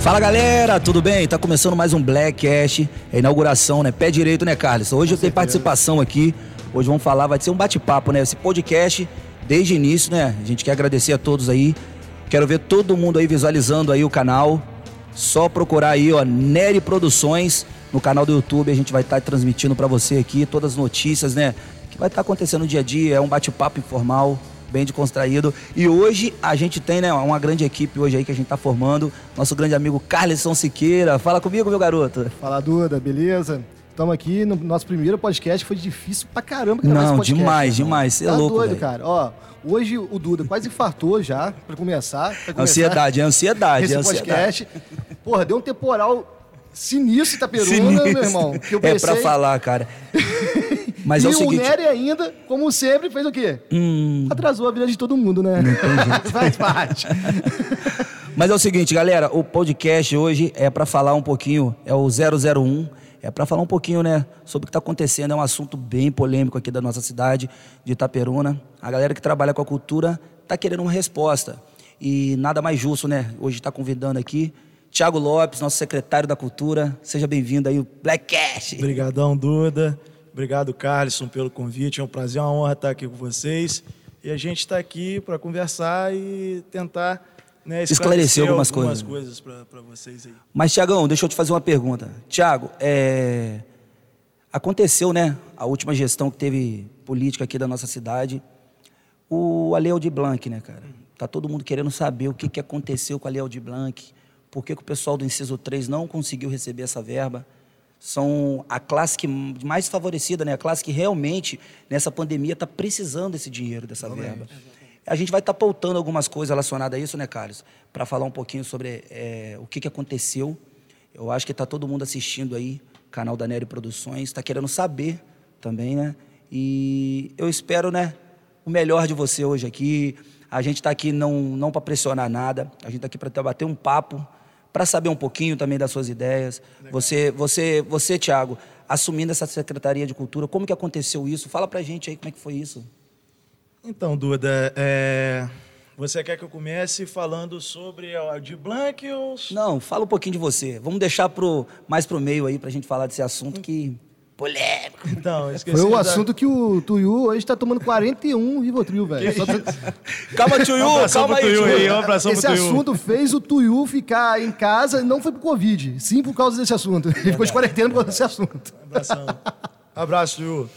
Fala galera, tudo bem? Tá começando mais um Black Cash, é inauguração, né? Pé direito, né, Carlos? Hoje eu tenho participação aqui. Hoje vamos falar, vai ser um bate-papo, né? Esse podcast, desde o início, né? A gente quer agradecer a todos aí. Quero ver todo mundo aí visualizando aí o canal. Só procurar aí, ó, Nery Produções no canal do YouTube. A gente vai estar transmitindo para você aqui todas as notícias, né? Que vai estar acontecendo no dia a dia. É um bate-papo informal bem descontraído. E hoje a gente tem né, uma grande equipe hoje aí que a gente está formando. Nosso grande amigo Carlson Siqueira. Fala comigo, meu garoto. Fala, Duda, beleza? Estamos aqui no nosso primeiro podcast, foi difícil pra caramba gravar Não, podcast, demais, demais. Você é tá louco, doido, véio. cara. Ó, hoje o Duda quase infartou já, pra começar. Pra começar ansiedade, é ansiedade. Esse é podcast. Porra, deu um temporal sinistro Itaperuna, sinistro. meu irmão. Que eu pensei... É pra falar, cara. Mas e é o, seguinte... o Nery ainda, como sempre, fez o quê? Hum... Atrasou a vida de todo mundo, né? Faz parte. Mas é o seguinte, galera, o podcast hoje é para falar um pouquinho, é o 001, é para falar um pouquinho, né, sobre o que está acontecendo. É um assunto bem polêmico aqui da nossa cidade, de Itaperuna. A galera que trabalha com a cultura está querendo uma resposta. E nada mais justo, né? Hoje está convidando aqui Tiago Lopes, nosso secretário da Cultura. Seja bem-vindo aí, o Black Cash. Obrigadão, Duda. Obrigado, Carlson, pelo convite. É um prazer, uma honra estar aqui com vocês. E a gente está aqui para conversar e tentar né, esclarecer algumas, algumas coisas, coisas para vocês aí. Mas, Tiagão, deixa eu te fazer uma pergunta. Tiago, é... aconteceu, né, a última gestão que teve política aqui da nossa cidade, o Aleu de Blanc, né, cara? Tá todo mundo querendo saber o que, que aconteceu com a Aleu de Blanc, por que, que o pessoal do Inciso 3 não conseguiu receber essa verba são a classe que mais favorecida, né? a classe que realmente, nessa pandemia, está precisando desse dinheiro, dessa Exatamente. verba. A gente vai estar tá pautando algumas coisas relacionadas a isso, né, Carlos? Para falar um pouquinho sobre é, o que, que aconteceu. Eu acho que está todo mundo assistindo aí, canal da Nery Produções, está querendo saber também, né? E eu espero, né, o melhor de você hoje aqui. A gente está aqui não, não para pressionar nada, a gente está aqui para bater um papo para saber um pouquinho também das suas ideias. Legal. Você, você, você, Tiago, assumindo essa Secretaria de Cultura, como que aconteceu isso? Fala para a gente aí como é que foi isso. Então, Duda, é... você quer que eu comece falando sobre a de Blanc ou... Não, fala um pouquinho de você. Vamos deixar pro, mais para o meio aí para a gente falar desse assunto que polêmico. Então, Foi o assunto que o Tuyu hoje está tomando 41 Rivotril, velho. calma, Tuyu, um calma aí, Tuyu. aí um Esse assunto fez o Tuyu ficar em casa, não foi por Covid, sim por causa desse assunto. Ele ficou de quarentena por causa desse assunto. Abração. Abraço, Tuyu.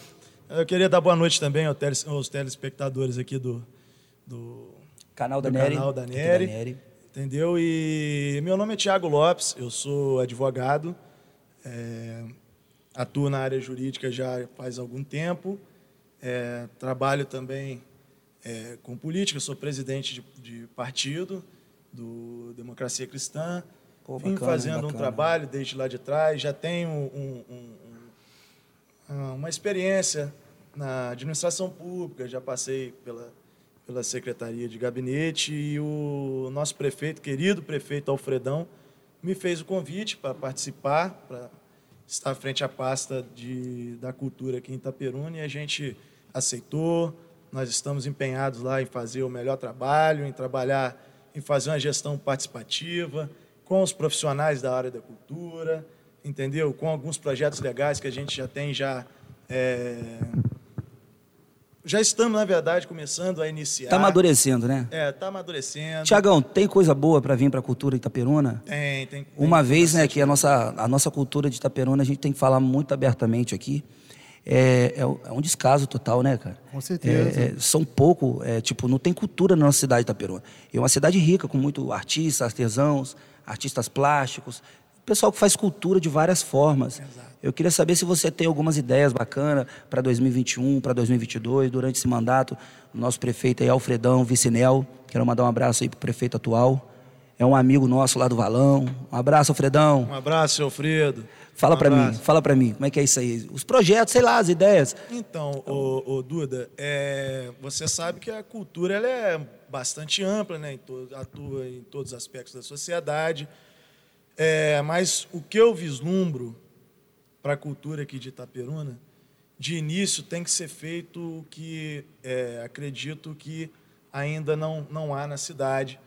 Eu queria dar boa noite também aos telespectadores aqui do, do canal da, do Nery, canal da Nery. Entendeu? E meu nome é Tiago Lopes, eu sou advogado. É, atuo na área jurídica já faz algum tempo, é, trabalho também é, com política, sou presidente de, de, partido do Democracia Cristã, Pô, vim bacana, fazendo bacana. um trabalho desde lá de trás, já tenho um, um, um, uma experiência na administração pública, já passei pela, pela Secretaria de Gabinete e o nosso prefeito, querido prefeito Alfredão, me fez o convite para participar, para está frente à pasta de, da cultura aqui em Itaperuna e a gente aceitou. Nós estamos empenhados lá em fazer o melhor trabalho, em trabalhar, em fazer uma gestão participativa com os profissionais da área da cultura, entendeu? Com alguns projetos legais que a gente já tem já é, já estamos, na verdade, começando a iniciar. Está amadurecendo, né? É, está amadurecendo. Tiagão, tem coisa boa para vir para a cultura Itaperuna? Tem, tem. Uma tem, vez, né, que a nossa, a nossa cultura de Itaperuna, a gente tem que falar muito abertamente aqui. É, é, é um descaso total, né, cara? Com certeza. É, é, são pouco, é, tipo, não tem cultura na nossa cidade de Itaperuna. É uma cidade rica, com muito artistas, artesãos, artistas plásticos, pessoal que faz cultura de várias formas. Exato. Eu queria saber se você tem algumas ideias bacanas para 2021, para 2022, durante esse mandato. O nosso prefeito aí, Alfredão Vicinel. Quero mandar um abraço aí para o prefeito atual. É um amigo nosso lá do Valão. Um abraço, Alfredão. Um abraço, Alfredo. Fala um para mim, fala para mim, como é que é isso aí? Os projetos, sei lá, as ideias. Então, o, Duda, é, você sabe que a cultura ela é bastante ampla, né? Em todo, atua em todos os aspectos da sociedade. É, mas o que eu vislumbro para a cultura aqui de Itaperuna, de início tem que ser feito o que é, acredito que ainda não, não há na cidade,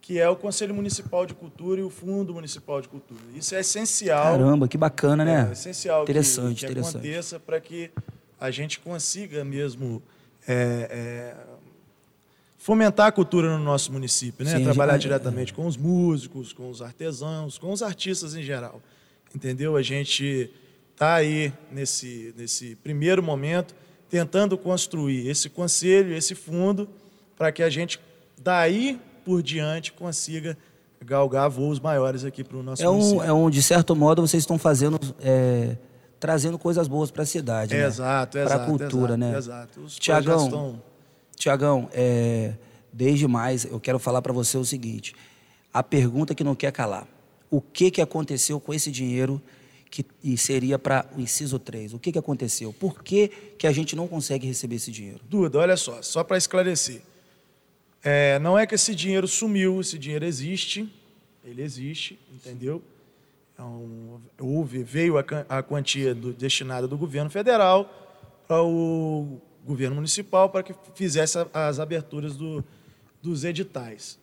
que é o Conselho Municipal de Cultura e o Fundo Municipal de Cultura. Isso é essencial. Caramba, que bacana, né? É essencial interessante, que, que interessante. aconteça para que a gente consiga mesmo é, é, fomentar a cultura no nosso município, né? Sim, Trabalhar a- diretamente com os músicos, com os artesãos, com os artistas em geral. Entendeu? A gente está aí nesse, nesse primeiro momento tentando construir esse conselho, esse fundo, para que a gente daí por diante consiga galgar voos maiores aqui para o nosso É um, município. é um, de certo modo, vocês estão fazendo, é, trazendo coisas boas para a cidade, né? Exato, Para exato. a cultura, exato, né? Exato. Os Tiagão, Tiagão, é, desde mais, eu quero falar para você o seguinte: a pergunta que não quer calar. O que, que aconteceu com esse dinheiro que seria para o inciso 3? O que, que aconteceu? Por que, que a gente não consegue receber esse dinheiro? Duda, olha só, só para esclarecer. É, não é que esse dinheiro sumiu, esse dinheiro existe, ele existe, entendeu? Um- houve, veio a, a quantia do- destinada do governo federal para o governo municipal para que fizesse as aberturas do- dos editais.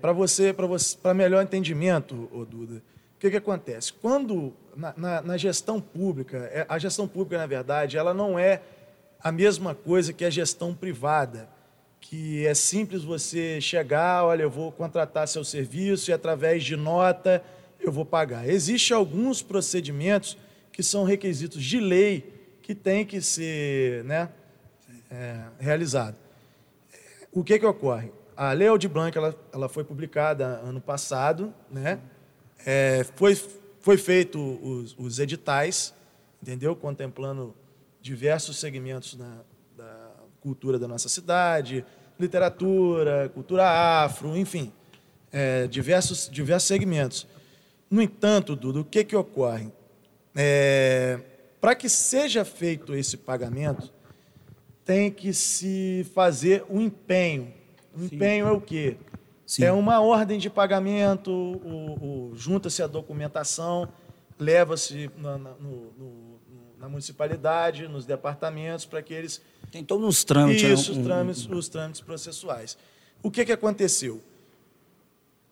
para você, para você, para melhor entendimento, ô Duda, o que, que acontece? Quando na, na- na gestão pública, é- a gestão pública, na verdade, ela não é a mesma coisa que a gestão privada, que é simples você chegar, olha, eu vou contratar seu serviço e através de nota eu vou pagar. Existem alguns procedimentos que são requisitos de lei que têm que ser né, é, realizados. O que, que ocorre? A Lei Aldir Blanc ela, ela foi publicada ano passado, né? É, foi, foi feito os, os editais, entendeu? Contemplando diversos segmentos na, da cultura da nossa cidade, literatura, cultura afro, enfim, é, diversos, diversos segmentos. No entanto, Dudu, o que, que ocorre? Para que seja feito esse pagamento, tem que se fazer um empenho. O empenho é o quê? Sim. É uma ordem de pagamento, o- o- junta-se a documentação, leva-se na, na- na municipalidade, nos departamentos, para que eles Tem todos uns trâmites. né? isso, os trâmites, os trâmites processuais. O que, que aconteceu?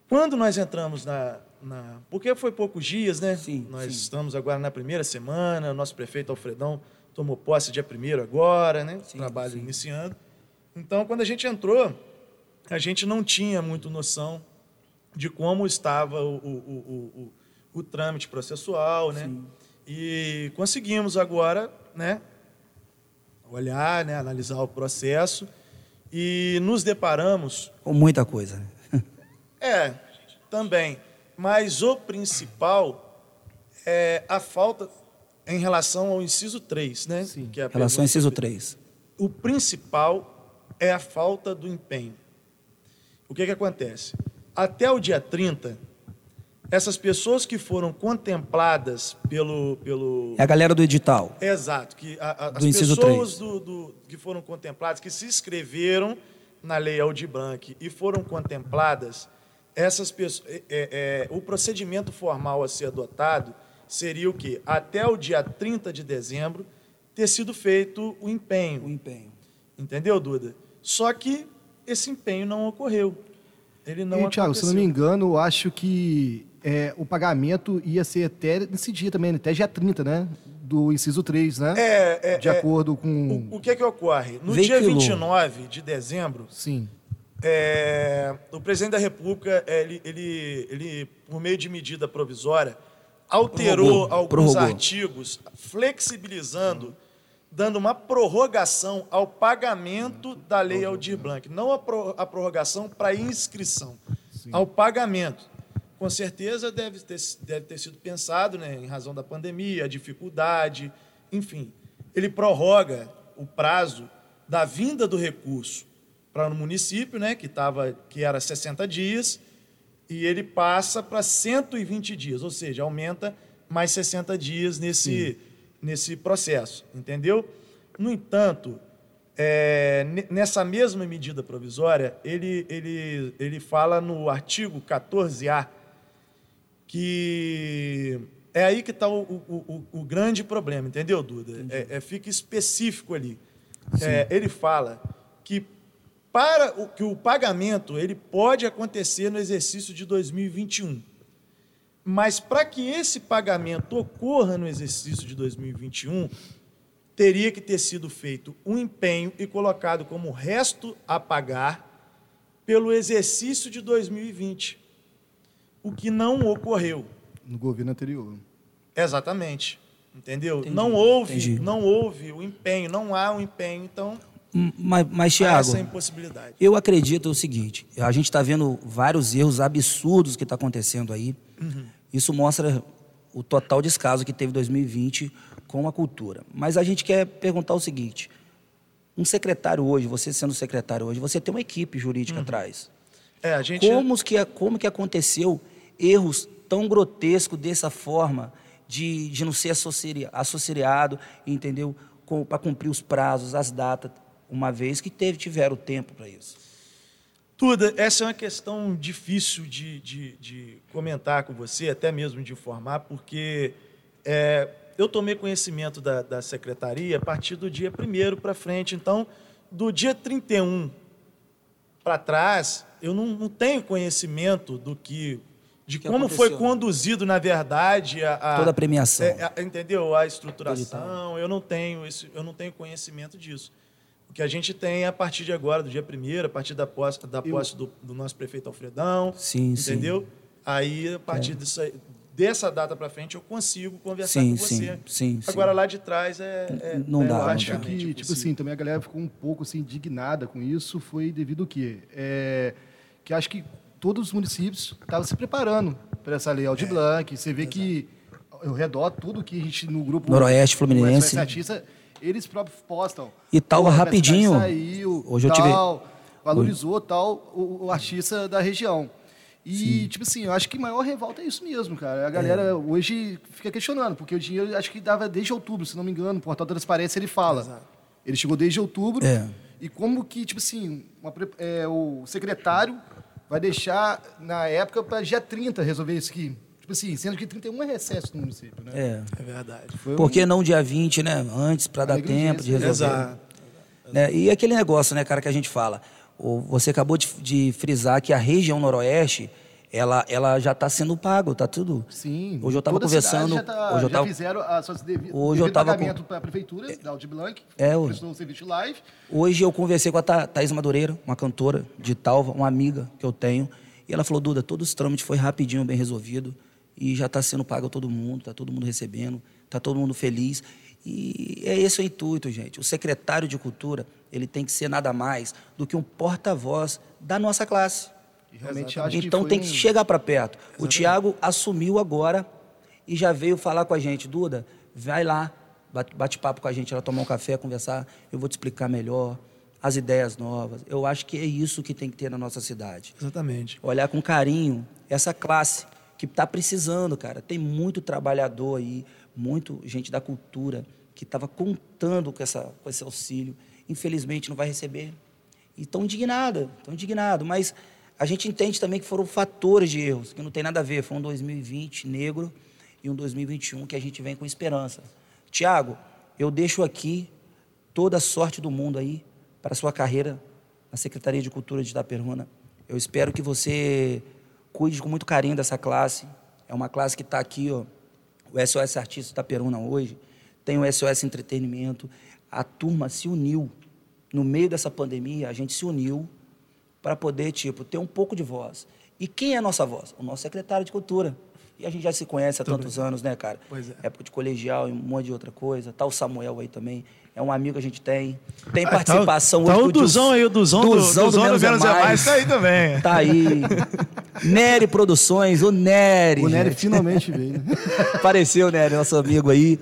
Quando nós entramos na, na- Porque foi poucos dias, né? Sim, nós sim. estamos agora na primeira semana, o nosso prefeito Alfredão tomou posse dia primeiro agora, né? Sim, Trabalho sim. iniciando. Então, quando a gente entrou, a gente não tinha muito noção de como estava o, o, o, o, trâmite processual, né? E conseguimos agora, né? Olhar, né? Analisar o processo e nos deparamos Com muita coisa. né? é, também. Mas o principal é a falta em relação ao inciso 3, né? Sim. Que é a Relação ao inciso 3. O principal é a falta do empenho. O que, que acontece? Até o dia 30, essas pessoas que foram contempladas pelo. pelo É a galera do edital. Exato, que a- a- as Do inciso pessoas do, do- que foram contempladas, que se inscreveram na Lei Aldir Blanc e foram contempladas, essas pessoas, é, é, é, o procedimento formal a ser adotado seria o quê? Até o dia 30 de dezembro ter sido feito o empenho. O empenho. Entendeu, Duda? Só que esse empenho não ocorreu. Ele não e, Thiago, se não me engano, eu acho que é, o pagamento ia ser até nesse dia também, né? até dia 30, né? Do inciso 3, né? É, é, De é, acordo com. o, o que que ocorre? No dia Veiculou. 29 de dezembro, Sim. É, o presidente da República, ele, ele, ele, por meio de medida provisória, alterou Prorrogou, alguns prorrogou. artigos, flexibilizando, dando uma prorrogação ao pagamento da Lei Aldir Blanc. Não a, pro- a prorrogação para inscrição, ao pagamento. Com certeza deve ter, deve ter sido pensado, né, em razão da pandemia, a dificuldade, enfim. Ele prorroga o prazo da vinda do recurso para o município, né, que, tava, que era 60 dias, e ele passa para 120 dias, ou seja, aumenta mais 60 dias nesse, nesse processo, entendeu? No entanto, é, ne- nessa mesma medida provisória, ele, ele, ele fala no artigo 14A que é aí que está o, o, o, o grande problema, entendeu, Duda? É, é- fica específico ali. É, ele fala que para o que o pagamento ele pode acontecer no exercício de 2021. Mas para que esse pagamento ocorra no exercício de 2021, teria que ter sido feito um empenho e colocado como resto a pagar pelo exercício de 2020, o que não ocorreu. No governo anterior. Exatamente. Entendeu? Entendi, não houve, entendi. não houve o empenho, não há um empenho, então Mas, mas Thiago, eu acredito o seguinte: a gente está vendo vários erros absurdos que está acontecendo aí. Isso mostra o total descaso que teve 2020 com a cultura. Mas a gente quer perguntar o seguinte: um secretário hoje, você sendo secretário hoje, você tem uma equipe jurídica atrás. É, gente Como que, como que aconteceu erros tão grotescos dessa forma de, de não ser associa- associado, entendeu? Para cumprir os prazos, as datas, uma vez que teve, tiveram tempo para isso. Tudo, essa é uma questão difícil de, de, de comentar com você, até mesmo de informar, porque é, eu tomei conhecimento da, da secretaria a partir do dia 1 para frente. Então, do dia 31 para trás, eu não, não tenho conhecimento do que. de que como foi né? conduzido, na verdade, a, a- Toda a premiação. é, a- entendeu? A estruturação, eu não tenho esse, eu não tenho conhecimento disso. Que a gente tem é a partir de agora, do dia 1 a partir da posse, da posse do, do nosso prefeito Alfredão, Sim, sim. entendeu? Aí, a partir disso aí- dessa data para frente, eu consigo conversar Sim, com sim, você. sim, sim. Agora, lá de trás, é, é Não é dá, acho que, tipo assim, também a galera ficou um pouco assim, indignada com isso. Foi devido ao quê? É, que acho que todos os municípios estavam se preparando para essa lei É, Aldir Blanc. Você vê que ao redor, tudo que a gente no grupo... Noroeste Fluminense. Artista, eles próprios postam. E tal, rapidinho, Saiu, hoje eu tal, tive- Valorizou tal o, o artista da região. E, tipo assim, eu acho que maior revolta é isso mesmo, cara. A galera É. hoje fica questionando, porque o dinheiro acho que dava desde outubro, se não me engano, o portal transparência ele fala. Ele chegou desde outubro. É. E como que, tipo assim, uma é, o secretário vai deixar, na época, para dia 30 resolver isso aqui. Tipo assim, sendo que 31 é recesso no município, né? É. É verdade. Foi Por um- que não dia 20, né? Antes, para dar tempo de resolver. Exato. né? E aquele negócio, né, cara, que a gente fala. O- Você acabou de, de frisar que a região noroeste, ela, ela já está sendo pago, tá tudo. Sim. Hoje eu estava conversando. Já, tá- hoje eu já tava, fizeram as suas devi, Hoje eu tava pagamento para a prefeitura, da Aldir Blanc, É, o- prestou o serviço live. hoje eu conversei com a Tha- Thaís Madureira, uma cantora de Talva, uma amiga que eu tenho. E ela falou, Duda, todos os trâmites foi rapidinho, bem resolvido. E já está sendo pago a todo mundo, está todo mundo recebendo, está todo mundo feliz. E é esse o intuito, gente. O secretário de Cultura, ele tem que ser nada mais do que um porta-voz da nossa classe. Realmente que Então foi tem um- que chegar para perto. O Tiago assumiu agora e já veio falar com a gente. Duda, vai lá, bate papo com a gente, ela tomar um café, conversar. Eu vou te explicar melhor as ideias novas. Eu acho que é isso que tem que ter na nossa cidade. Exatamente. Olhar com carinho essa classe que está precisando, cara. Tem muito trabalhador aí, muito gente da cultura que estava contando com, essa, com esse auxílio. Infelizmente não vai receber. E estão indignados, estão indignados. Mas a gente entende também que foram fatores de erros, que não tem nada a ver. Foi um 2020 negro e um 2021 que a gente vem com esperança. Tiago, eu deixo aqui toda a sorte do mundo aí para a sua carreira na Secretaria de Cultura de Itaperuna. Eu espero que você cuide com muito carinho dessa classe. É uma classe que está aqui, ó, o SOS Artista Itaperuna hoje, tem o SOS Entretenimento. A turma se uniu. No meio dessa pandemia, a gente se uniu para poder, tipo, ter um pouco de voz. E quem é a nossa voz? O nosso secretário de Cultura. E a gente já se conhece há tantos anos, né, cara? Pois é. Época de colegial e um monte de outra coisa. Tá o Samuel aí também. É um amigo que a gente tem. Tem Ah, participação tá, o- hoje tá o do Duzão aí, o Duzão do- Duzão Duzão do Menos é Mais, tá aí também. Tá aí. Nery Produções, o Nery. O Nery gente. finalmente veio? Apareceu, Nery, nosso amigo aí.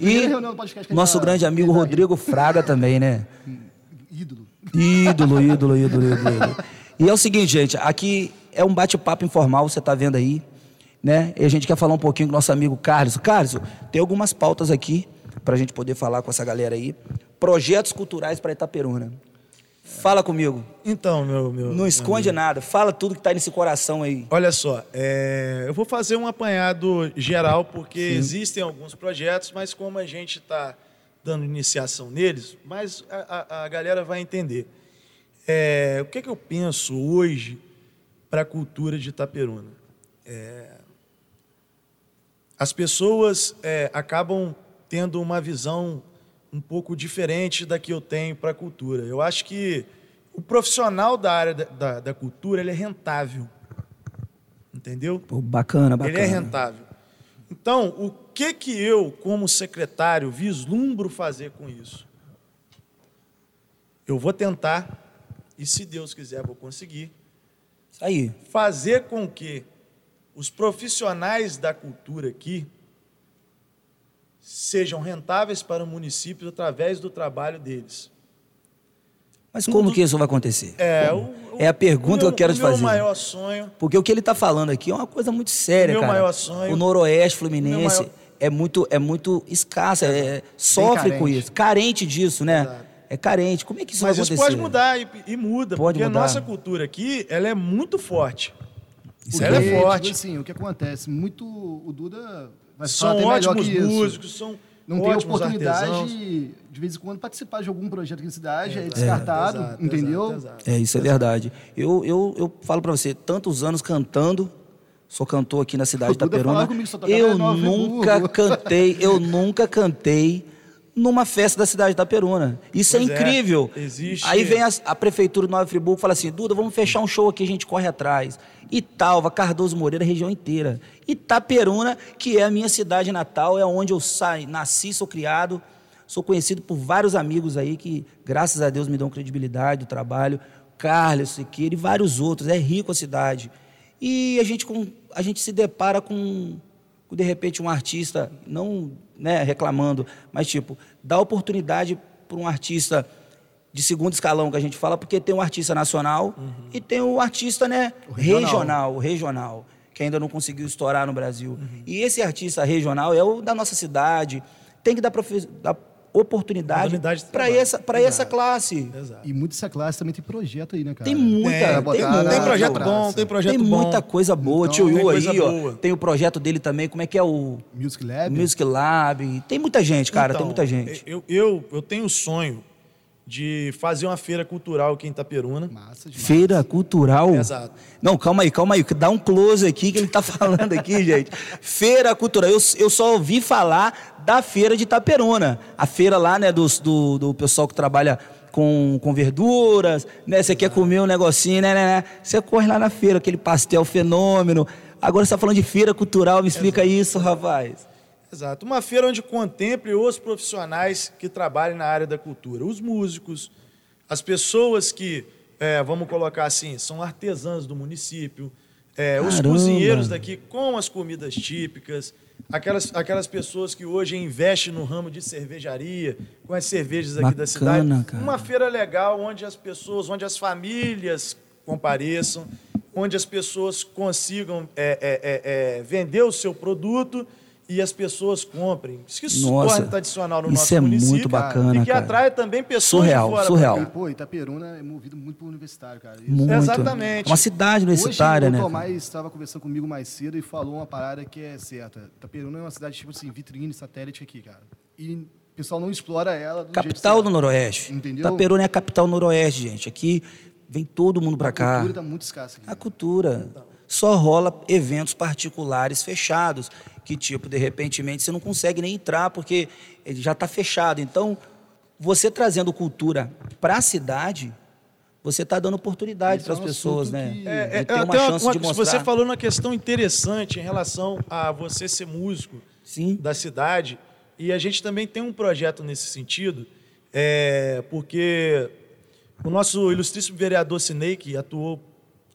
E do nosso tá- grande amigo tá. Rodrigo Fraga também, né? Ídolo. Ídolo, ídolo, ídolo, ídolo, ídolo. E é o seguinte, gente, aqui é um bate-papo informal, você está vendo aí, né? E a gente quer falar um pouquinho com o nosso amigo Carlos. Carlos, tem algumas pautas aqui para a gente poder falar com essa galera aí. Projetos culturais para Itaperuna. Fala comigo. Então, meu. meu Não esconde nada. Fala tudo que está nesse coração aí. Olha só, é, eu vou fazer um apanhado geral, porque existem alguns projetos, mas como a gente está dando iniciação neles, mas a, a- a galera vai entender. É, o que, é que eu penso hoje para a cultura de Itaperuna? É, as pessoas é, acabam tendo uma visão um pouco diferente da que eu tenho para a cultura. Eu acho que o profissional da área da, da, da cultura ele é rentável. Entendeu? Pô, bacana, bacana. Ele é rentável. Então, o que que eu, como secretário, vislumbro fazer com isso? Eu vou tentar, e se Deus quiser, vou conseguir. Isso aí. Fazer com que os profissionais da cultura aqui sejam rentáveis para o município através do trabalho deles. Mas como que isso vai acontecer? É, o, é a pergunta meu, que eu quero te fazer. O meu maior sonho. Porque o que ele está falando aqui é uma coisa muito séria, meu cara. maior sonho. O Noroeste Fluminense maior- é muito é muito escassa, é, sofre com isso, carente disso, né? Exato. É carente. Como é que isso Mas vai isso acontecer? pode mudar e, e muda, Pode porque mudar. a nossa cultura aqui, ela é muito forte. Isso ela é é forte. Tipo assim, o que acontece? Muito. O Duda vai São ótimos que isso. músicos, são Não tem oportunidade artesãos. de vez em quando participar de algum projeto aqui na cidade, é, Exato, descartado, exato, entendeu? exato, exato. É, isso é verdade. Eu, eu, eu falo pra você, tantos anos cantando, sou cantor aqui na cidade só tocava Eu nunca cantei, eu nunca cantei numa festa da cidade de Itaperuna. Isso é Pois é, incrível. existe- Aí vem a, a prefeitura de Nova Friburgo e fala assim, Duda, vamos fechar um show aqui, a gente corre atrás. Italva, Cardoso Moreira, região inteira. Itaperuna, que é a minha cidade natal, é onde eu saí, nasci, sou criado. Sou conhecido por vários amigos aí que, graças a Deus, me dão credibilidade do trabalho. Carlos Siqueira e vários outros. É rico a cidade. E a gente, com, a gente se depara com, de repente, um artista, não né, reclamando, mas, tipo, dá oportunidade para um artista de segundo escalão que a gente fala, porque tem um artista nacional e tem o artista né, regional. regional, o regional, que ainda não conseguiu estourar no Brasil. E esse artista regional é o da nossa cidade, tem que dar, dar oportunidade Oportunidade de para essa, pra essa classe. Exato. E muito dessa classe também tem projeto aí, né, cara? Tem muita, Tem, tem, muita. na- Tem projeto bom, tem projeto Tem bom. muita coisa boa. Então, Tio tem Yu aí, ó, boa. tem o projeto dele também, como é que é o Music Lab. Music Lab. Tem muita gente, cara, tem Então, muita gente. Eu, eu, eu tenho o sonho de fazer uma feira cultural aqui em Itaperuna. Massa demais. Feira cultural. Exato. Não, calma aí, calma aí. Dá um close aqui que ele tá falando aqui, gente. Feira cultural. Eu, eu só ouvi falar da feira de Itaperuna. A feira lá, né, dos- do, do pessoal que trabalha com, com verduras, né? Você quer comer um negocinho, né, né, né? Você corre lá na feira, aquele pastel fenômeno. Agora você tá falando de feira cultural, me explica isso, rapaz. Exato. Uma feira onde contemple os profissionais que trabalham na área da cultura, os músicos, as pessoas que, é, vamos colocar assim, são artesãs do município, é, os cozinheiros daqui com as comidas típicas, aquelas, aquelas pessoas que hoje investem no ramo de cervejaria, com as cervejas aqui da Bacana, cidade. cara. Uma feira legal onde as pessoas, onde as famílias compareçam, onde as pessoas consigam é, é, é, é, vender o seu produto e as pessoas comprem. Isso que se Nossa, torna tradicional no isso nosso é município. muito bacana, E que cara. atrai também pessoas Surreal, de fora. surreal. E, pô, Itaperuna é movido muito por universitário, cara. Isso. Muito. Exatamente. É uma cidade universitária, Hoje, né? o? Tomás estava conversando comigo mais cedo e falou uma parada que é certa. Itaperuna é uma cidade, tipo assim, vitrine, satélite aqui, cara. E o pessoal não explora ela do jeito Capital certo. do Noroeste. Entendeu? Itaperuna é a capital noroeste, gente. Aqui vem todo mundo pra A cá. cultura tá muito escassa aqui. A cultura. Só rola eventos particulares fechados, que tipo, de repentemente você não consegue nem entrar porque ele já está fechado. Então, você trazendo cultura para a cidade, você está dando oportunidade para as é um pessoas, né? que- É, é, ter uma chance de mostrar. Você falou uma questão interessante em relação a você ser músico Sim. da cidade. E a gente também tem um projeto nesse sentido, é, porque o nosso ilustríssimo vereador Sinei, que atuou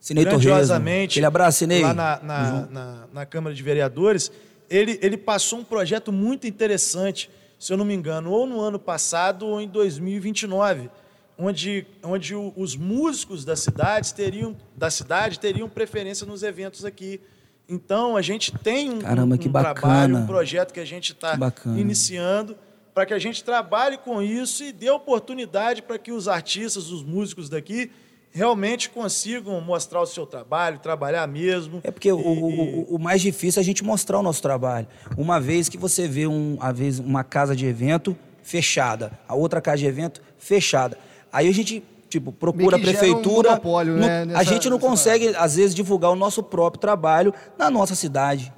Sinei grandiosamente Aquele abraço, Sinei. lá na, na, na- na Câmara de Vereadores, ele, ele passou um projeto muito interessante, se eu não me engano, ou no ano passado ou em 2029, onde, onde os músicos da cidade, teriam, da cidade teriam preferência nos eventos aqui. Então, a gente tem um, Caramba, um- trabalho, um projeto que a gente está iniciando para que a gente trabalhe com isso e dê oportunidade para que os artistas, os músicos daqui, realmente consigam mostrar o seu trabalho, trabalhar mesmo. É porque o, E- o- o- o mais difícil é a gente mostrar o nosso trabalho. Uma vez que você vê um, a vez, uma casa de evento fechada, a outra casa de evento fechada. Aí a gente, tipo, procura a um prefeitura. monopólio, Não- né, a nessa- gente não consegue, às vezes, divulgar o nosso próprio trabalho na nossa cidade.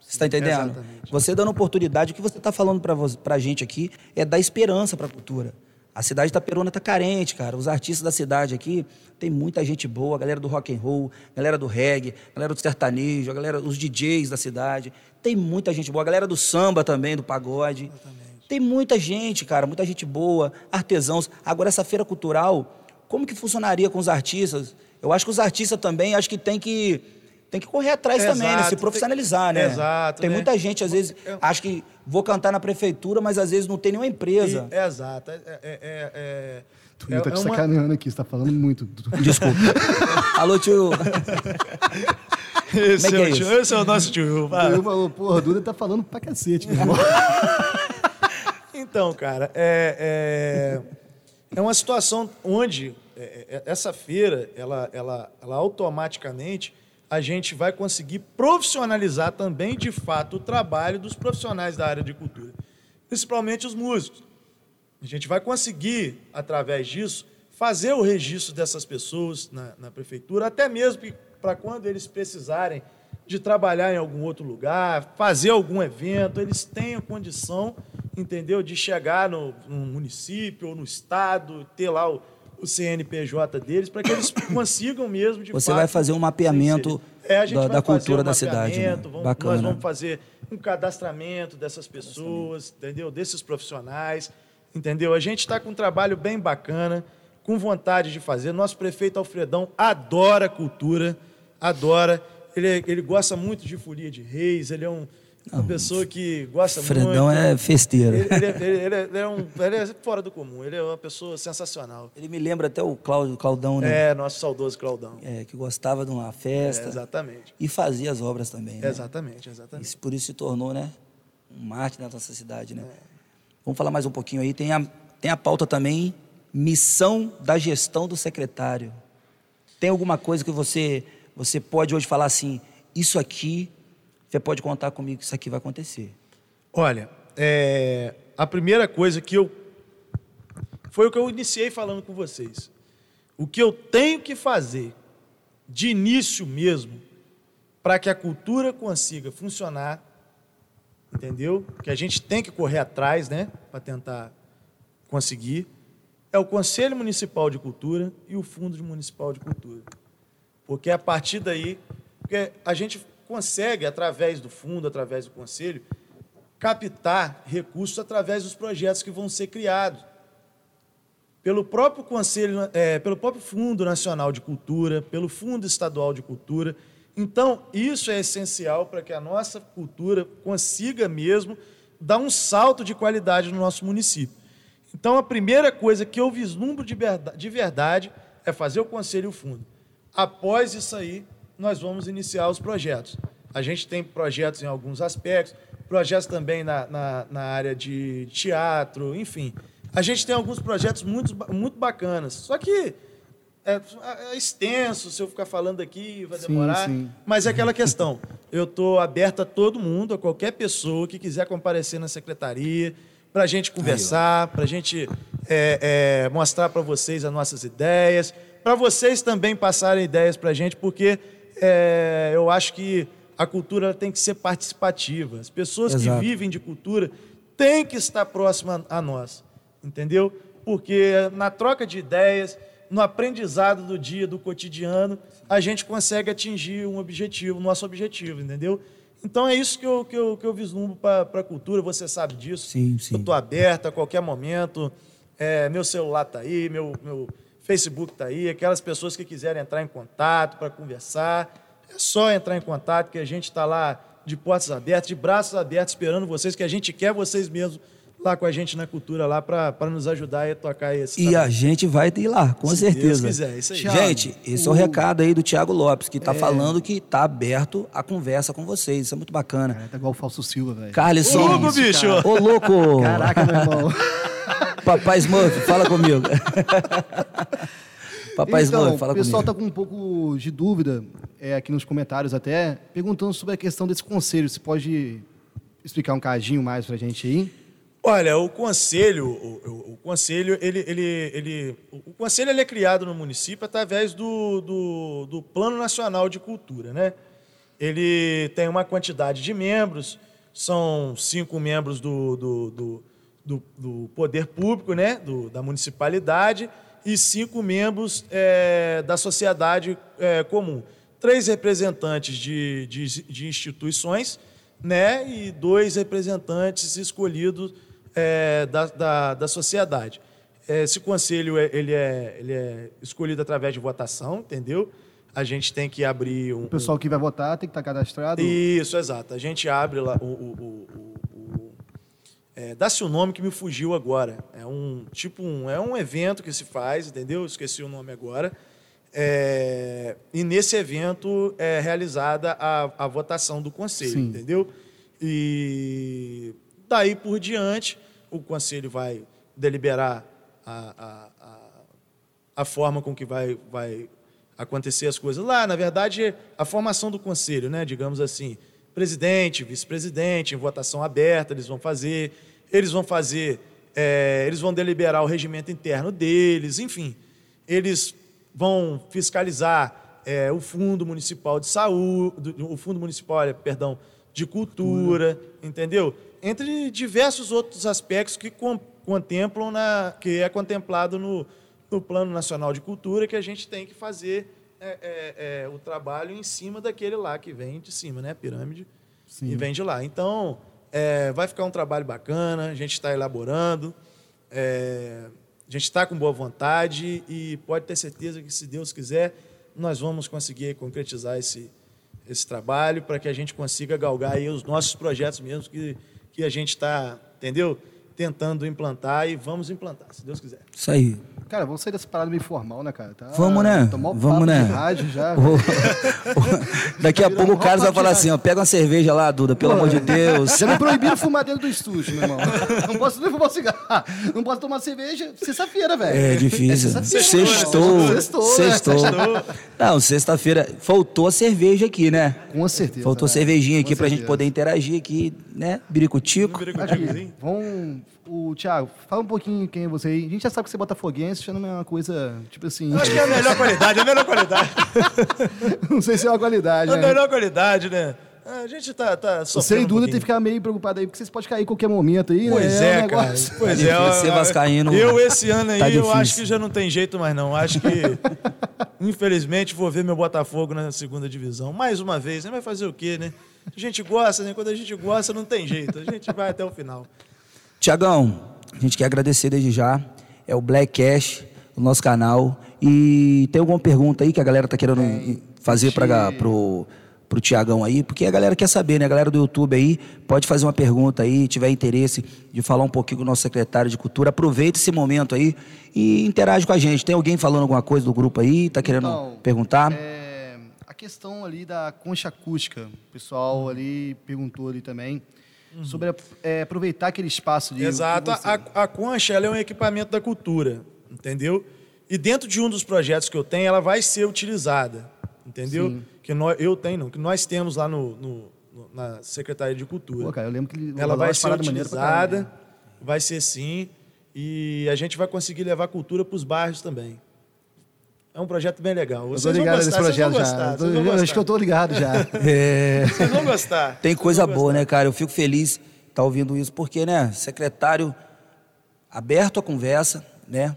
Você está entendendo? exatamente. Você dando oportunidade, o que você está falando para a gente aqui é dar esperança para a cultura. A cidade de Itaperuna está carente, cara. Os artistas da cidade aqui, tem muita gente boa, a galera do rock and roll, a galera do reggae, a galera do sertanejo, a galera, os DJs da cidade. Tem muita gente boa, a galera do samba também, do pagode. Tem muita gente, cara, muita gente boa, artesãos. Agora, essa feira cultural, como que funcionaria com os artistas? Eu acho que os artistas também, acho que tem que, tem que correr atrás também, né? Exato, Se tem- profissionalizar, né? Exato, Tem né? muita gente, às vezes, acha que vou cantar na prefeitura, mas às vezes não tem nenhuma empresa. E- exato. É, é, é, é, Tu não tá é te uma- sacaneando aqui, você tá falando muito. Desculpa. Alô, tio. Esse, é é é o tio, esse é o nosso tio. Eu vai. falou, porra, o Duda tá falando pra cacete, meu irmão. Então, cara, é, é, é uma situação onde é, é, essa feira, ela, ela, ela automaticamente, a gente vai conseguir profissionalizar também, de fato, o trabalho dos profissionais da área de cultura, principalmente os músicos. A gente vai conseguir, através disso, fazer o registro dessas pessoas na, na prefeitura, até mesmo para quando eles precisarem de trabalhar em algum outro lugar, fazer algum evento, eles tenham condição, entendeu, de chegar no, no município ou no estado, ter lá o, o CNPJ deles, para que eles consigam mesmo, de Você fato, vai fazer um mapeamento. É, da- da cultura um da cidade, né? vamos- Bacana. Nós vamos fazer um cadastramento dessas pessoas, entendeu? Desses profissionais, entendeu? A gente está com um trabalho bem bacana, com vontade de fazer. Nosso prefeito Alfredão adora cultura, adora. Ele, é- ele gosta muito de folia de reis, ele é um- uma pessoa que gosta Fredão muito. é festeiro. Ele, ele é- ele- ele é- é um, ele é fora do comum, ele é uma pessoa sensacional. Ele me lembra até o Cláudio, Claudão, né? É, nosso saudoso Claudão. É, que gostava de uma É, festa exatamente. e fazia as obras também, né? Exatamente, exatamente. Por isso se tornou, né? Um mártir da nossa cidade, né? Vamos falar mais um pouquinho aí. Tem a, tem a pauta também, missão da gestão do secretário. Tem alguma coisa que você, você pode hoje falar assim, isso aqui, você pode contar comigo que isso aqui vai acontecer. Olha, é, a primeira coisa que eu. Foi o que eu iniciei falando com vocês. O que eu tenho que fazer, de início mesmo, para que a cultura consiga funcionar, entendeu? Que a gente tem que correr atrás, né? Para tentar conseguir, é o Conselho Municipal de Cultura e o Fundo Municipal de Cultura. Porque a partir daí, porque a gente consegue, através do fundo, através do conselho, captar recursos através dos projetos que vão ser criados. Pelo próprio Conselho, é, pelo próprio Fundo Nacional de Cultura, pelo Fundo Estadual de Cultura. Então, isso é essencial para que a nossa cultura consiga mesmo dar um salto de qualidade no nosso município. Então, a primeira coisa que eu vislumbro de verda- de verdade é fazer o conselho e o fundo. Após isso aí, nós vamos iniciar os projetos. A gente tem projetos em alguns aspectos, projetos também na, na, na área de teatro, enfim. A gente tem alguns projetos muito, muito bacanas. Só que é, é extenso, se eu ficar falando aqui, vai Sim, demorar. sim. Mas é aquela questão. Eu estou aberto a todo mundo, a qualquer pessoa que quiser comparecer na secretaria, para a gente conversar, para a gente é, é, mostrar para vocês as nossas ideias, para vocês também passarem ideias para a gente, porque é, eu acho que a cultura tem que ser participativa. As pessoas Exato. que vivem de cultura têm que estar próximas a nós, entendeu? Porque na troca de ideias, no aprendizado do dia, do cotidiano, a gente consegue atingir um objetivo, nosso objetivo, entendeu? Então é isso que eu, que eu, que eu vislumbro para a cultura, você sabe disso. Sim, sim. Eu estou aberto a qualquer momento. É, meu celular está aí, meu, meu Facebook está aí. Aquelas pessoas que quiserem entrar em contato para conversar, é só entrar em contato que a gente está lá de portas abertas, de braços abertos, esperando vocês, que a gente quer vocês mesmos lá com a gente na cultura lá para nos ajudar a tocar esse E a gente vai ir lá, com Se Deus certeza. quiser, isso aí. Gente, esse é o recado aí do Tiago Lopes, que está falando que está aberto a conversa com vocês. Isso é muito bacana. Cara, tá igual o Falso Silva, velho. Carlisson. Ô, louco, bicho! Ô, louco! Caraca, meu irmão. Papai Smurf, fala comigo. Papai então, Smurf, fala o pessoal comigo. tá com um pouco de dúvida, é, aqui nos comentários até, perguntando sobre a questão desse conselho. Você pode explicar um cadinho mais pra gente aí? Olha, o conselho, o, o, o conselho, ele, ele, ele, o conselho ele é criado no município através do, do, do Plano Nacional de Cultura, né? Ele tem uma quantidade de membros, são cinco membros do, do, do, do, do poder público, né? Do, da municipalidade e cinco membros é, da sociedade é, comum. Três representantes de, de, de, instituições né, e dois representantes escolhidos é, da, da, da, sociedade. Esse conselho é, ele é, ele é escolhido através de votação, entendeu? A gente tem que abrir um. O pessoal que vai votar tem que estar cadastrado? Isso, exato. A gente abre lá o, o, o é, Dá-se um nome que me fugiu agora. É um tipo um, é um evento que se faz, entendeu? Esqueci o nome agora. É, e nesse evento é realizada a, a votação do conselho, Sim. entendeu? E daí por diante o conselho vai deliberar a, a, a, a forma com que vai, vai acontecer as coisas lá. Na verdade, a formação do conselho, né? Digamos assim, presidente, vice-presidente, em votação aberta, eles vão fazer eles vão fazer, é, eles vão deliberar o regimento interno deles, enfim, eles vão fiscalizar é, o Fundo Municipal de Saúde, o Fundo Municipal, perdão, de Cultura, entendeu? Entre diversos outros aspectos que contemplam na, que é contemplado no, no Plano Nacional de Cultura que a gente tem que fazer é, é, é, o trabalho em cima daquele lá que vem de cima, né? Pirâmide Sim. e vem de lá. Então, é, vai ficar um trabalho bacana, a gente está elaborando, é, a gente está com boa vontade e pode ter certeza que, se Deus quiser, nós vamos conseguir concretizar esse, esse trabalho para que a gente consiga galgar aí os nossos projetos mesmo que, que a gente está, entendeu? Tentando implantar e vamos implantar, se Deus quiser. Isso aí. Cara, vamos sair dessa parada meio formal, né, cara? Tá, vamos, né? Vamos, né? rádio já. Daqui a pouco o Carlos vai falar assim, ó, pega uma cerveja lá, Duda, pelo Pô, amor de Deus. Já me proibiram fumar dentro do estúdio, meu irmão. Não posso nem fumar cigarro. Não posso tomar cerveja sexta-feira, velho. É difícil. É sextou. Sextou. Sextou. Né? Não, sexta-feira faltou a cerveja aqui, né? Com certeza. Faltou né? cervejinha aqui Com pra certeza. gente poder interagir aqui, né? Biricutico. Aqui, vamos o Thiago, fala um pouquinho quem é você aí. A gente já sabe que você é botafoguense, já não é uma coisa, tipo assim... Eu acho que é a melhor qualidade, é a melhor qualidade. não sei se é uma qualidade, É a né? melhor qualidade, né? A gente tá, tá Você e Duda um tem que ficar meio preocupado aí, porque vocês podem cair em qualquer momento aí, pois né? é, é um cara. Pois é. Ser vascaíno... Eu, esse ano aí, tá eu acho que já não tem jeito mais não. Acho que, infelizmente, vou ver meu Botafogo na segunda divisão. Mais uma vez, né? Vai fazer o quê, né? A gente gosta, né? Quando a gente gosta, não tem jeito. A gente vai até o final. Tiagão, a gente quer agradecer desde já. É o Black Cash, o nosso canal. E tem alguma pergunta aí que a galera tá querendo é, fazer para pro pro Tiagão aí, porque a galera quer saber, né? A galera do YouTube aí pode fazer uma pergunta aí, tiver interesse de falar um pouquinho com o nosso secretário de Cultura, aproveita esse momento aí e interage com a gente. Tem alguém falando alguma coisa do grupo aí? Tá querendo então, perguntar? É, a questão ali da concha acústica, o pessoal ali perguntou ali também uhum. sobre é, aproveitar aquele espaço de. Exato. A, a concha ela é um equipamento da cultura, entendeu? E dentro de um dos projetos que eu tenho, ela vai ser utilizada, entendeu? Sim. Que nós, eu tenho, não, que nós temos lá no, no, no na Secretaria de Cultura. Pô, cara, eu lembro que ela vai ser utilizada, vai ser sim, e a gente vai conseguir levar cultura para os bairros também. É um projeto bem legal. Vocês eu tô ligado nesse projeto já. Gostar, eu acho que eu tô ligado já. É... Vocês vão gostar. Tem coisa boa, né, cara? Eu fico feliz estar tá ouvindo isso, porque, né, secretário aberto à conversa, né?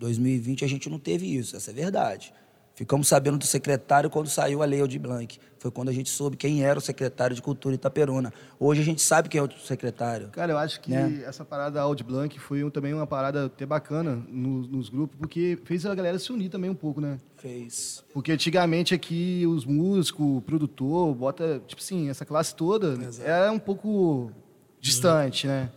2020 a gente não teve isso, essa é verdade. Ficamos sabendo do secretário quando saiu a Lei Aldir Blanc. Foi quando a gente soube quem era o secretário de Cultura Itaperuna. Hoje a gente sabe quem é o secretário. Cara, eu acho que né? essa parada Aldir Blanc foi também uma parada até bacana nos, nos, grupos, porque fez a galera se unir também um pouco, né? Fez. Porque antigamente aqui os músicos, o produtor, bota, tipo assim, essa classe toda Exato. era um pouco distante, uhum. né?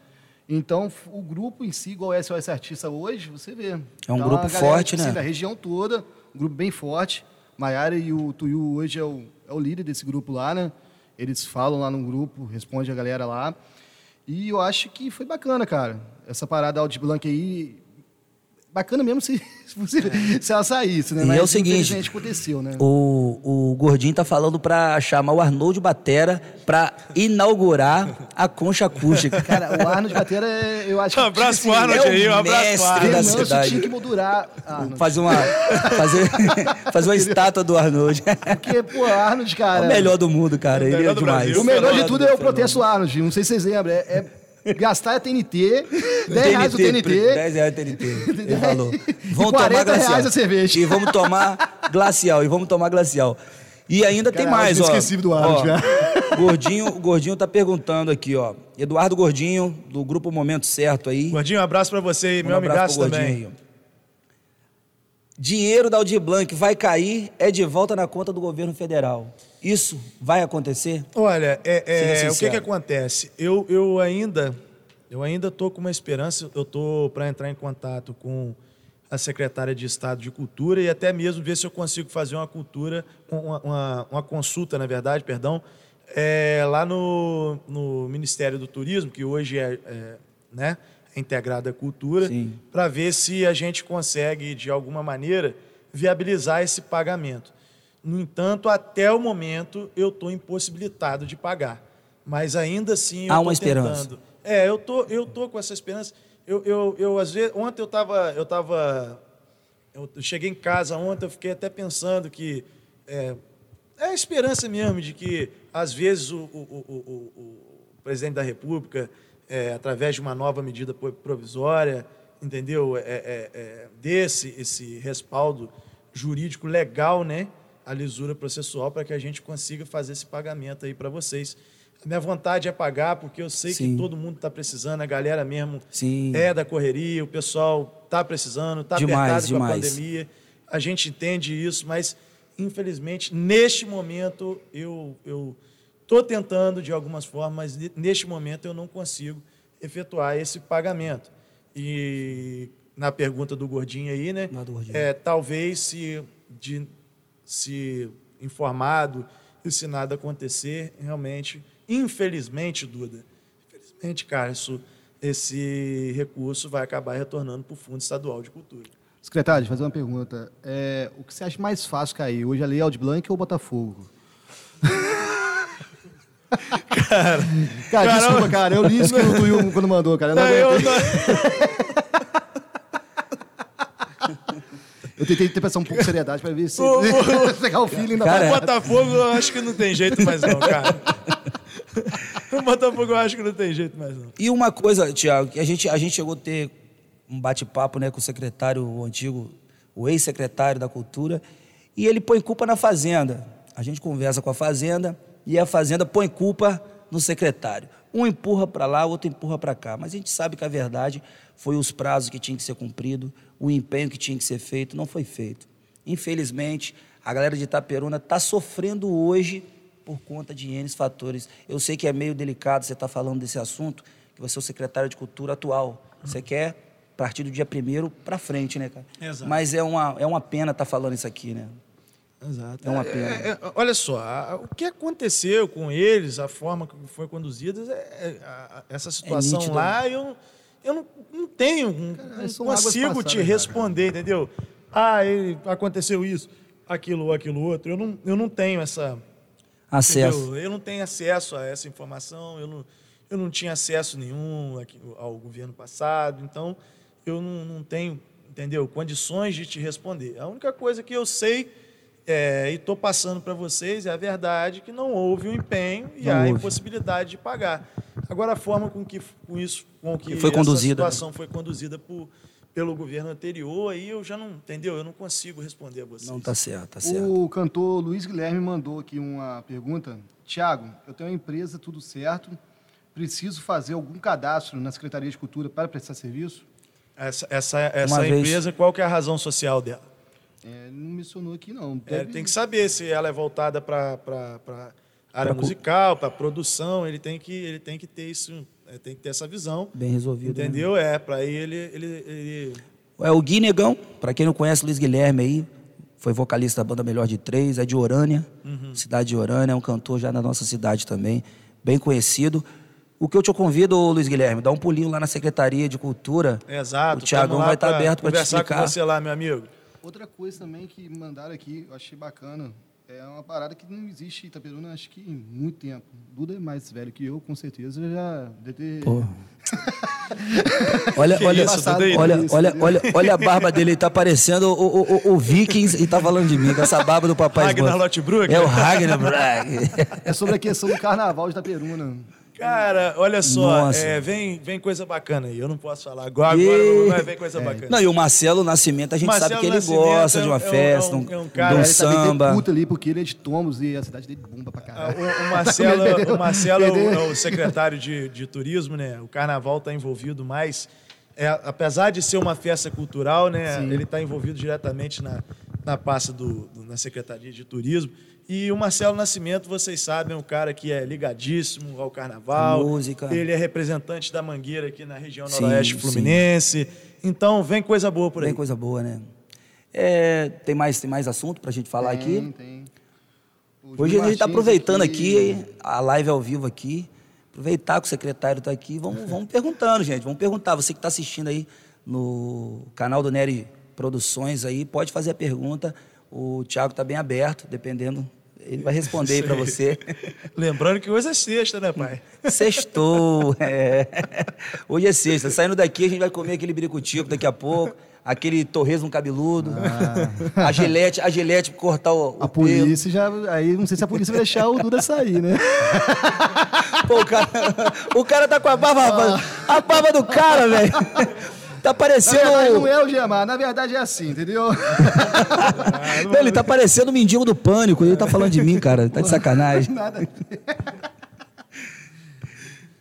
Então, o grupo em si, igual é esse Artista hoje, você vê. É um então, grupo forte, tipo, né? Assim, da região toda, um grupo bem forte. Maiara e o Tuyu hoje é o, é o líder desse grupo lá, né? Eles falam lá no grupo, responde a galera lá. E eu acho que foi bacana, cara. Essa parada Alt Blanc aí bacana mesmo se, se, se ela saísse, né? E Mas é o seguinte, aconteceu, né? O, o Gordinho tá falando pra chamar o Arnold Batera pra inaugurar a concha acústica. Cara, o Arnold Batera, é- eu acho que. Um abraço tinha pro Arnold é aí, um abraço pro Arnold. da você cidade. tinha que moldurar. Arnold. Fazer uma, fazer, fazer uma estátua do Arnold. Porque, pô, Arnold, É cara. o melhor do mundo, cara. Ele é demais. Brasil. O melhor de tudo é o protesto Arnold. Não sei se vocês lembram. É, é gastar a TNT, 10 reais o TNT. 10 reais o TNT. Ele falou. Vamos 40 tomar glacial. reais a cerveja. E vamos tomar glacial. E vamos tomar glacial. E ainda tem Caralho, mais, eu ó. esqueci do Arnold, Ó? Gordinho, o Gordinho tá perguntando aqui, ó. Eduardo Gordinho, do grupo Momento Certo aí. Gordinho, um abraço pra você e Manda meu um abraço amigaço Gordinho também. Dinheiro da Aldir Blanc vai cair, é de volta na conta do governo federal. Isso vai acontecer? Olha, é, é, Seja o que, que acontece? Eu, eu ainda eu ainda tô com uma esperança, eu tô para entrar em contato com a secretária de Estado de Cultura e até mesmo ver se eu consigo fazer uma cultura, uma, uma, uma consulta, na verdade, perdão, é, lá no, no Ministério do Turismo, que hoje é, é, né, integrado à cultura, para ver se a gente consegue, de alguma maneira, viabilizar esse pagamento. No entanto, até o momento, eu estou impossibilitado de pagar. Mas ainda assim, Há uma esperança. tentando. É, eu tô, eu tô com essa esperança. Eu, eu, eu às vezes, ontem eu estava, eu tava, eu cheguei em casa ontem, eu fiquei até pensando que é, é a esperança mesmo de que às vezes o, o, o- o presidente da República, é, através de uma nova medida pro- provisória, entendeu, é, é, é, desse esse respaldo jurídico legal, né, a lisura processual para que a gente consiga fazer esse pagamento aí para vocês. A minha vontade é pagar porque eu sei Sim. que todo mundo está precisando, a galera mesmo Sim. é da correria, o pessoal está precisando, está Demais, apertado com a demais. pandemia. A gente entende isso, mas infelizmente neste momento eu eu estou tentando de algumas formas, mas ne- neste momento eu não consigo efetuar esse pagamento. E na pergunta do gordinho aí, né? Gordinho. É, talvez se de se informado e se nada acontecer, realmente, infelizmente, Duda, infelizmente, cara, isso, esse recurso vai acabar retornando para o Fundo Estadual de Cultura. Secretário, deixa eu fazer uma pergunta. É, o que você acha mais fácil cair? Hoje a Lei Aldir Blanc ou o Botafogo? cara, cara, desculpa, cara. Eu li isso que o Tuiu quando mandou, cara. Eu, não Não, eu não- eu tentei ter passar um pouco de seriedade para ver se O- pegar o feeling da Cara, o Botafogo eu acho que não tem jeito mais não, cara. O Botafogo eu acho que não tem jeito mais não. E uma coisa, Tiago, que a gente, a gente chegou a ter um bate-papo né, com o secretário, o antigo, o ex-secretário da Cultura, e ele põe culpa na Fazenda. A gente conversa com a Fazenda e a Fazenda põe culpa no secretário. Um empurra para lá, o outro empurra para cá. Mas a gente sabe que a verdade foi os prazos que tinham que ser cumpridos, o empenho que tinha que ser feito, não foi feito. Infelizmente, a galera de Itaperuna está sofrendo hoje por conta de N fatores. Eu sei que é meio delicado você estar falando desse assunto, que você é o secretário de Cultura atual. Você quer partir do dia primeiro para frente, né, cara? Exato. Mas é uma, é uma pena estar falando isso aqui, né? Exato. É uma pena. É, é, olha só, o que aconteceu com eles, a forma que foi conduzida, é- é- essa situação lá, eu, eu não, não tenho, não, não consigo te cara. responder, entendeu? Ah, aconteceu isso, aquilo, aquilo outro. Eu não, eu não tenho essa. Acesso. entendeu? Eu não tenho acesso a essa informação, eu não, eu não tinha acesso nenhum ao governo passado, então eu não, não tenho, entendeu, condições de te responder. A única coisa que eu sei é, e estou passando para vocês é a verdade que não houve o empenho e Não a houve. impossibilidade de pagar. Agora a forma com que com isso, com que Foi essa conduzida, né? situação foi conduzida por, pelo governo anterior, aí eu já não, entendeu? Eu não consigo responder a vocês. Não, tá certo, tá certo. O cantor Luiz Guilherme mandou aqui uma pergunta. Tiago, eu tenho uma empresa, tudo certo. Preciso fazer algum cadastro na Secretaria de Cultura para prestar serviço? Essa, essa, essa vez- empresa, qual que é a razão social dela? É, não mencionou aqui, não. É, Deve- tem que saber se ela é voltada para a área Pra musical, para produção. Ele tem que, ele tem que ter isso, é, tem que ter essa visão. Bem resolvido. né? Entendeu? É, para aí ele, ele, ele É o Gui Negão, para quem não conhece, Luiz Guilherme aí, foi vocalista da banda Melhor de Três, é de Orânia, cidade de Orânia, é um cantor já na nossa cidade também, bem conhecido. O que eu te convido, Luiz Guilherme, dá um pulinho lá na Secretaria de Cultura. Exato. O Tiagão vai estar pra aberto para te conversar explicar. com você lá, meu amigo. Outra coisa também que mandaram aqui, eu achei bacana, é uma parada que não existe em Itaperuna, acho que em muito tempo. Duda é mais velho que eu, com certeza, já deve ter... Pô. Olha, Que olha, isso, passado olha, isso, olha, entendeu? olha, olha a barba dele, ele tá parecendo o, o, o- o Vikings e tá falando de mim, com essa barba do papai Ragnar. Lothbrok? É o Ragnar Brag. É sobre a questão do carnaval de Itaperuna. Cara, olha só, é, vem, vem coisa bacana aí. Eu não posso falar agora, E- agora mas vem coisa bacana. Não, e o Marcelo Nascimento, a gente Marcelo sabe que ele Nascimento gosta é de um- uma é festa, é um- um, é um de cara- um Ele samba. puta ali, porque ele é de Tomos e a cidade dele bomba pra Ah, caralho. O, o Marcelo, Perdeu. o Marcelo é o- é o secretário de, de turismo, né? O carnaval está envolvido mais. é, apesar de ser uma festa cultural, né? Sim. Ele está envolvido diretamente na, na pasta do, do- na Secretaria de Turismo. E o Marcelo Nascimento, vocês sabem, é um cara que é ligadíssimo ao carnaval. Música. Ele é representante da Mangueira aqui na região Sim, noroeste sim. fluminense. Então, vem coisa boa por aí. Bem coisa boa, né? É, tem, mais, tem mais assunto pra gente falar Tem, aqui? tem. O Hoje a gente está aproveitando aqui, a live ao vivo aqui. Aproveitar que o secretário está aqui. Vamos, vamos perguntando, gente. Vamos perguntar. Você que está assistindo aí no canal do Nery Produções aí, pode fazer a pergunta. O Thiago está bem aberto, dependendo. Ele vai responder aí para você. Lembrando que hoje é sexta, né, pai? Sextou. é. Hoje é sexta. Saindo daqui, a gente vai comer aquele biricutico daqui a pouco. Aquele torresmo cabeludo. A gilete, a gilete pra cortar o, o A pelo. polícia já. Aí não sei se a polícia vai deixar o Duda sair, né? Pô, o cara, o cara tá com a barba. A barba do cara, velho. Tá Na verdade, não parecendo. é o Gemar, na verdade é assim, entendeu? Não, ele tá parecendo o mendigo do pânico. Ele tá falando de mim, cara. Tá de sacanagem. Nada.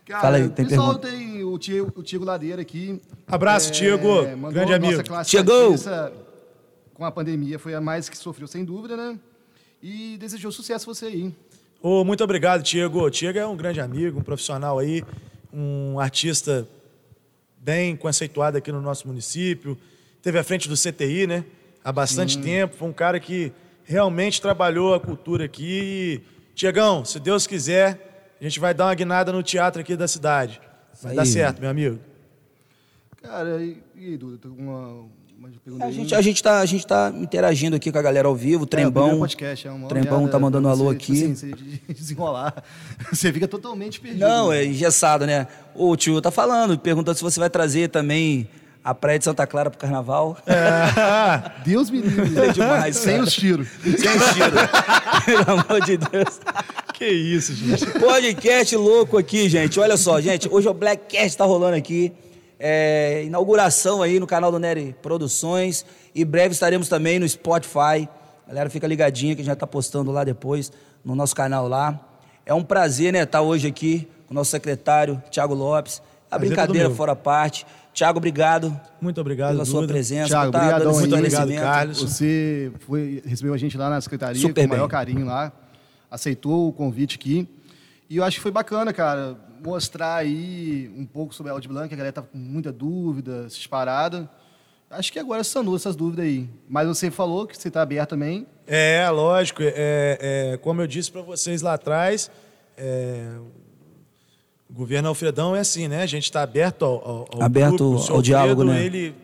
Cara, Fala aí, tem pessoal pergunta. tem o Tiago, o Tiago Ladeira aqui. Abraço, Tiago. mandou Grande amigo. Tiago. artista Com a pandemia, foi a mais que sofreu, sem dúvida, né? E desejou sucesso você aí. Ô, muito obrigado, Tiago. O Tiago é um grande amigo, um profissional aí, um artista bem conceituado aqui no nosso município. Teve à frente do CTI, né? Há bastante tempo. Foi um cara que realmente trabalhou a cultura aqui. E, Tiagão, se Deus quiser, a gente vai dar uma guinada no teatro aqui da cidade. Vai Aí. dar certo, meu amigo. Cara, e, e aí, Duda, tem alguma A gente, a, gente tá, a gente tá interagindo aqui com a galera ao vivo. O É, o Trembão. primeiro podcast, é uma Trembão tá mandando um alô aqui. Tipo assim, você desenrolar. Você fica totalmente perdido. Não, né? é engessado, né? O tio tá falando, perguntando se você vai trazer também a Praia de Santa Clara pro carnaval. Deus me livre. É demais, Sem os tiros. Sem tiro. Pelo amor de Deus. Que isso, gente. Podcast louco aqui, gente. Olha só, gente. Hoje o Blackcast tá rolando aqui. É, inauguração aí no canal do Nery Produções. E breve estaremos também no Spotify. Galera, fica ligadinha que a gente já tá postando lá depois, no nosso canal lá. É um prazer, né, estar hoje aqui com o nosso secretário, Thiago Lopes. A Prazer brincadeira fora a parte. Thiago, obrigado Muito obrigado, pela sua Duda. presença. Thiago, por tá aí. Muito obrigado. Carlos. Você foi, recebeu a gente lá na secretaria Super com o maior carinho lá, aceitou o convite aqui. E eu acho que foi bacana, cara, mostrar aí um pouco sobre a Audi Blanc, a galera tava com muita dúvida, essas paradas. Acho que agora sanou essas dúvidas aí. Mas você falou que você está aberto também. É, lógico. É, é, como eu disse para vocês lá atrás, é, o governo Alfredão é assim, né? A gente está aberto ao, ao, ao Aberto grupo. O seu ao diálogo, né? Ele,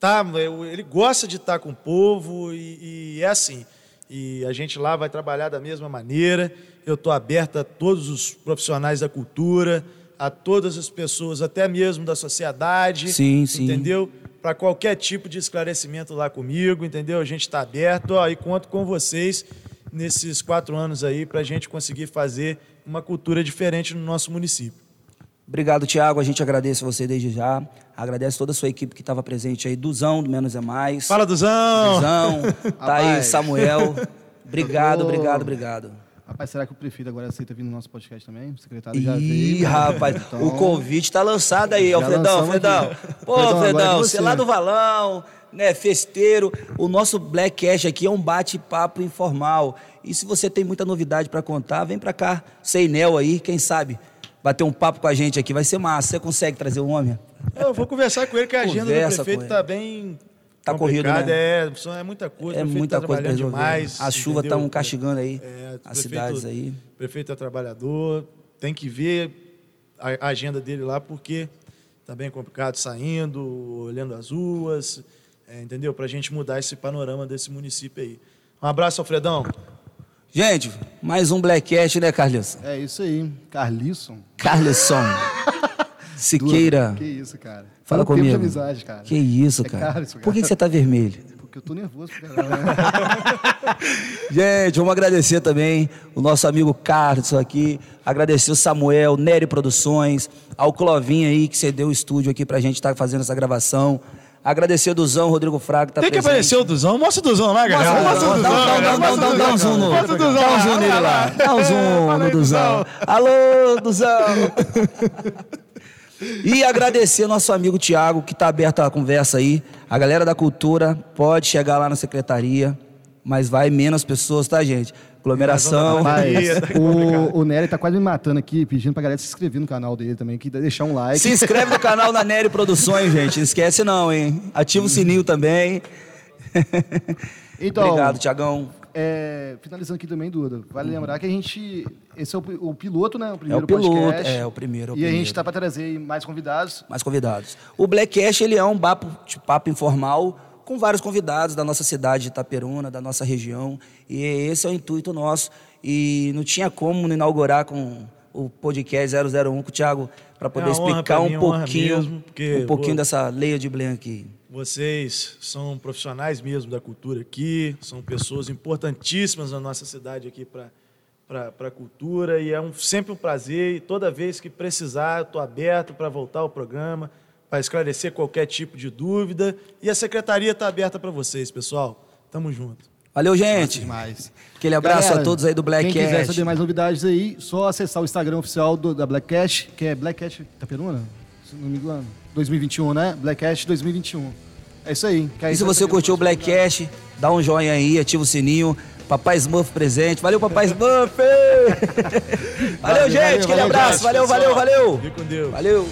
tá, ele gosta de estar com o povo e, e é assim. E a gente lá vai trabalhar da mesma maneira. Eu estou aberto a todos os profissionais da cultura, a todas as pessoas, até mesmo da sociedade. Sim. Entendeu? Para qualquer tipo de esclarecimento lá comigo, entendeu? A gente está aberto ó, e conto com vocês nesses quatro anos aí para a gente conseguir fazer uma cultura diferente no nosso município. Obrigado, Tiago. A gente agradece você desde já. Agradece toda a sua equipe que estava presente aí. Duzão, do Menos é Mais. Fala, Duzão! Duzão. tá aí. Samuel. Obrigado, obrigado, obrigado. Rapaz, será que o prefeito agora aceita vir no nosso podcast também? O secretário já veio. Ih, né? rapaz, Então, o convite tá lançado aí, Alfredão, lançamos Fredão. aqui. Pô, Fredão, agora é você. você lá do Valão, né, festeiro. O nosso Black Cash aqui é um bate-papo informal. E se você tem muita novidade para contar, vem para cá, sem Nel aí, quem sabe, bater um papo com a gente aqui, vai ser massa. Você consegue trazer o homem? Eu vou conversar com ele, que a agenda Conversa do prefeito está bem. Tá corrido, né? É, é muita coisa. É muita tá coisa para resolver. demais. As chuvas entendeu? estão castigando aí É, as prefeito- cidades aí. O prefeito é trabalhador, tem que ver a agenda dele lá, porque tá bem complicado saindo, olhando as ruas, é, entendeu? Para a gente mudar esse panorama desse município aí. Um abraço, Alfredão. Gente, mais um Blackcast, né, Carlisson? É isso aí, Carlisson. Carlisson. Siqueira. Que isso, cara. Fala Foi um comigo. de amizade, cara. Que isso, É cara. Carlisson, Por que, cara. que você tá vermelho? Porque eu tô nervoso, cara. Gente, vamos agradecer também o nosso amigo Carlos aqui, agradecer o Samuel, Nery Produções, ao Clovinho aí que cedeu o estúdio aqui pra gente estar fazendo essa gravação. Agradecer o Duzão, Rodrigo Fraga, que tá Tem que presente. aparecer o Duzão. Mostra o Duzão lá, galera. Mostra o Duzão. dá um zoom no, Mostra o Duzão. dá um zoom nele lá. Dá um zoom no Duzão. Alô, Duzão. E agradecer nosso amigo Tiago, que está aberto a conversa aí. A galera da cultura pode chegar lá na secretaria, mas vai menos pessoas, tá, gente? Aglomeração. Mas Tá o, o Nery tá quase me matando aqui, pedindo pra galera se inscrever no canal dele também, que deixar um like. Se inscreve no canal da Nery Produções, gente. Não esquece não, hein? Ativa o sininho também. Então, Obrigado, Tiagão. É, finalizando aqui também, Duda, vale lembrar que a gente. Esse é o, o piloto, né? O É o primeiro piloto, podcast. é o primeiro. é o e a gente primeiro. tá para trazer mais convidados. mais convidados. O Blackcast ele é um papo, de papo informal com vários convidados da nossa cidade de Itaperuna, da nossa região, e esse é o intuito nosso. E não tinha como não inaugurar com o podcast 001 com o Thiago para poder É explicar um mim, uma honra pouquinho, mesmo, porque, um pouquinho pô, dessa leia de Blanc aqui. Vocês são profissionais mesmo da cultura aqui, são pessoas importantíssimas na nossa cidade aqui para a cultura e é um, sempre um prazer e toda vez que precisar eu estou aberto para voltar ao programa, para esclarecer qualquer tipo de dúvida e a secretaria está aberta para vocês, pessoal. Tamo junto. Valeu, gente. Demais. Aquele abraço Galera, a todos aí do Quem quiser Blackcast. saber mais novidades aí, só acessar o Instagram oficial do- da Black Cash, que é Black Cash Itaperuna? Se não me engano. 2021, né? Black Cash 2021. É isso aí. Que aí E se você curtiu o mais Blackcast, dá um joinha aí, ativa o sininho. Papai Smurf presente. Valeu, Papai Smurf! valeu, Valeu, gente. valeu, Aquele valeu, abraço. gente. Valeu, valeu, valeu. Fique com Deus. Valeu.